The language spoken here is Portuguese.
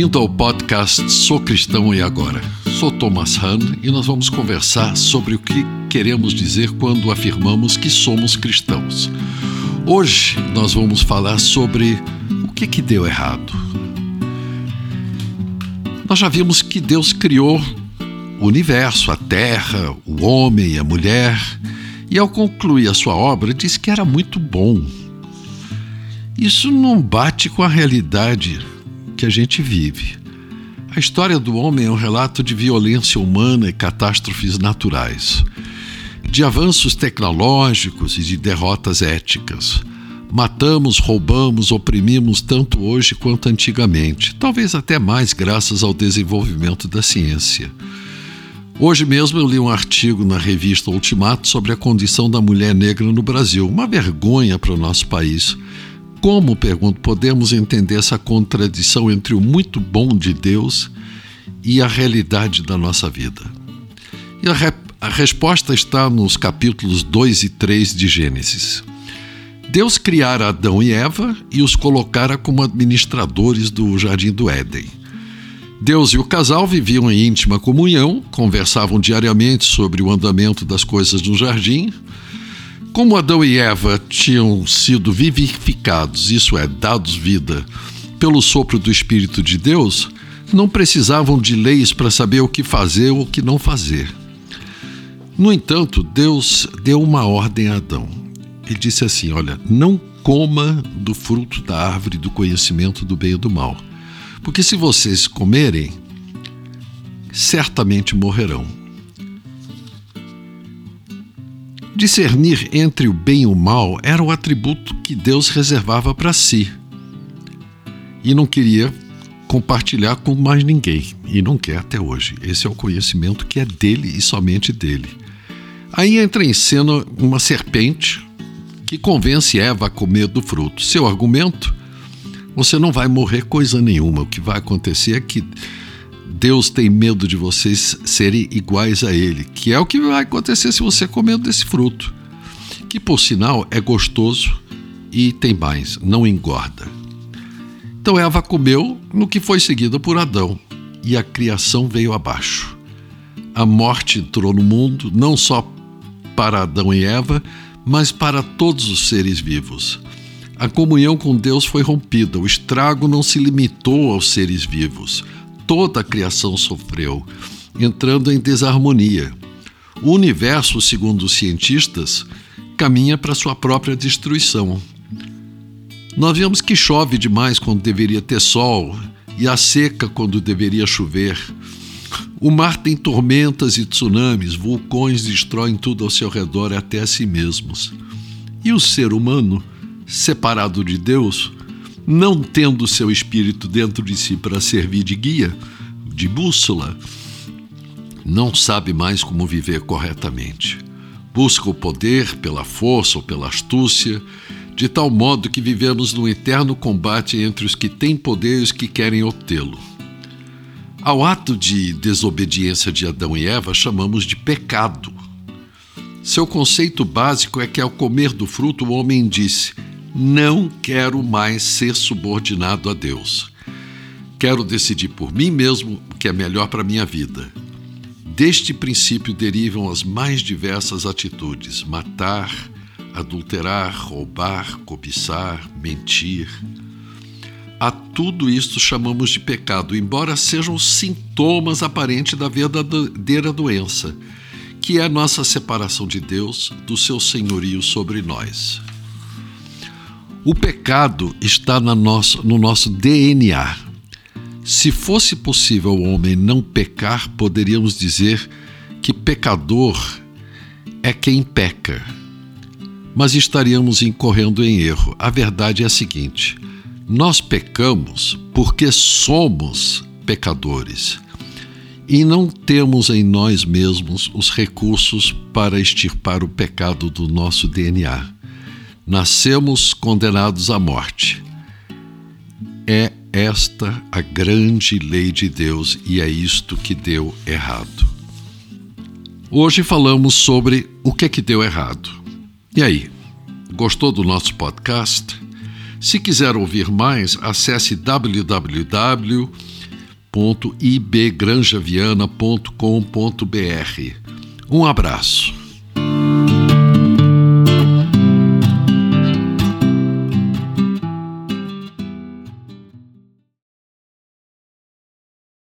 Bem-vindo ao podcast Sou Cristão e Agora. Sou Thomas Hahn e nós vamos conversar sobre o que queremos dizer quando afirmamos que somos cristãos. Hoje nós vamos falar sobre o que, que deu errado. Nós já vimos que Deus criou o universo, a terra, o homem a mulher, e ao concluir a sua obra disse que era muito bom. Isso não bate com a realidade que a gente vive. A história do homem é um relato de violência humana e catástrofes naturais, de avanços tecnológicos e de derrotas éticas. Matamos, roubamos, oprimimos tanto hoje quanto antigamente, talvez até mais graças ao desenvolvimento da ciência. Hoje mesmo eu li um artigo na revista Ultimato sobre a condição da mulher negra no Brasil, uma vergonha para o nosso país. Como, pergunto, podemos entender essa contradição entre o muito bom de Deus e a realidade da nossa vida? E a, re a resposta está nos capítulos 2 e 3 de Gênesis. Deus criara Adão e Eva e os colocara como administradores do jardim do Éden. Deus e o casal viviam em íntima comunhão, conversavam diariamente sobre o andamento das coisas no jardim. Como Adão e Eva tinham sido vivificados, isso é, dados vida, pelo sopro do Espírito de Deus, não precisavam de leis para saber o que fazer ou o que não fazer. No entanto, Deus deu uma ordem a Adão. Ele disse assim: Olha, não coma do fruto da árvore do conhecimento do bem e do mal porque se vocês comerem, certamente morrerão. Discernir entre o bem e o mal era o atributo que Deus reservava para si e não queria compartilhar com mais ninguém e não quer até hoje. Esse é o conhecimento que é dele e somente dele. Aí entra em cena uma serpente que convence Eva a comer do fruto. Seu argumento você não vai morrer coisa nenhuma. O que vai acontecer é que Deus tem medo de vocês serem iguais a Ele, que é o que vai acontecer se você comer desse fruto, que por sinal é gostoso e tem mais, não engorda. Então Eva comeu no que foi seguida por Adão, e a criação veio abaixo. A morte entrou no mundo, não só para Adão e Eva, mas para todos os seres vivos. A comunhão com Deus foi rompida, o estrago não se limitou aos seres vivos. Toda a criação sofreu, entrando em desarmonia. O universo, segundo os cientistas, caminha para sua própria destruição. Nós vemos que chove demais quando deveria ter sol e a seca quando deveria chover. O mar tem tormentas e tsunamis, vulcões destroem tudo ao seu redor, até a si mesmos. E o ser humano? separado de Deus, não tendo seu espírito dentro de si para servir de guia, de bússola, não sabe mais como viver corretamente. Busca o poder pela força ou pela astúcia, de tal modo que vivemos num eterno combate entre os que têm poder e os que querem obtê-lo. Ao ato de desobediência de Adão e Eva chamamos de pecado. Seu conceito básico é que, ao comer do fruto, o homem disse: não quero mais ser subordinado a Deus. Quero decidir por mim mesmo o que é melhor para minha vida. Deste princípio derivam as mais diversas atitudes: matar, adulterar, roubar, cobiçar, mentir. A tudo isto chamamos de pecado, embora sejam sintomas aparentes da verdadeira doença, que é a nossa separação de Deus, do seu senhorio sobre nós. O pecado está no nosso, no nosso DNA. Se fosse possível o homem não pecar, poderíamos dizer que pecador é quem peca. Mas estaríamos incorrendo em erro. A verdade é a seguinte: nós pecamos porque somos pecadores e não temos em nós mesmos os recursos para extirpar o pecado do nosso DNA nascemos condenados à morte. É esta a grande lei de Deus e é isto que deu errado. Hoje falamos sobre o que é que deu errado. E aí, gostou do nosso podcast? Se quiser ouvir mais, acesse www.ibgranjaviana.com.br. Um abraço.